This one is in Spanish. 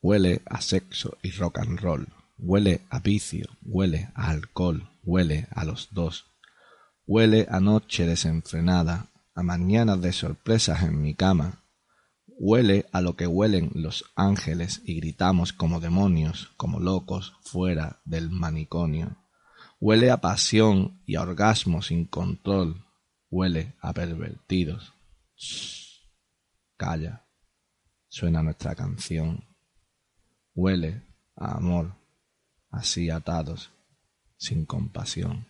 Huele a sexo y rock and roll, huele a vicio, huele a alcohol, huele a los dos. Huele a noche desenfrenada, a mañanas de sorpresas en mi cama. Huele a lo que huelen los ángeles y gritamos como demonios, como locos, fuera del manicomio. Huele a pasión y a orgasmo sin control. Huele a pervertidos. Calla. Suena nuestra canción. Huele a amor, así atados, sin compasión.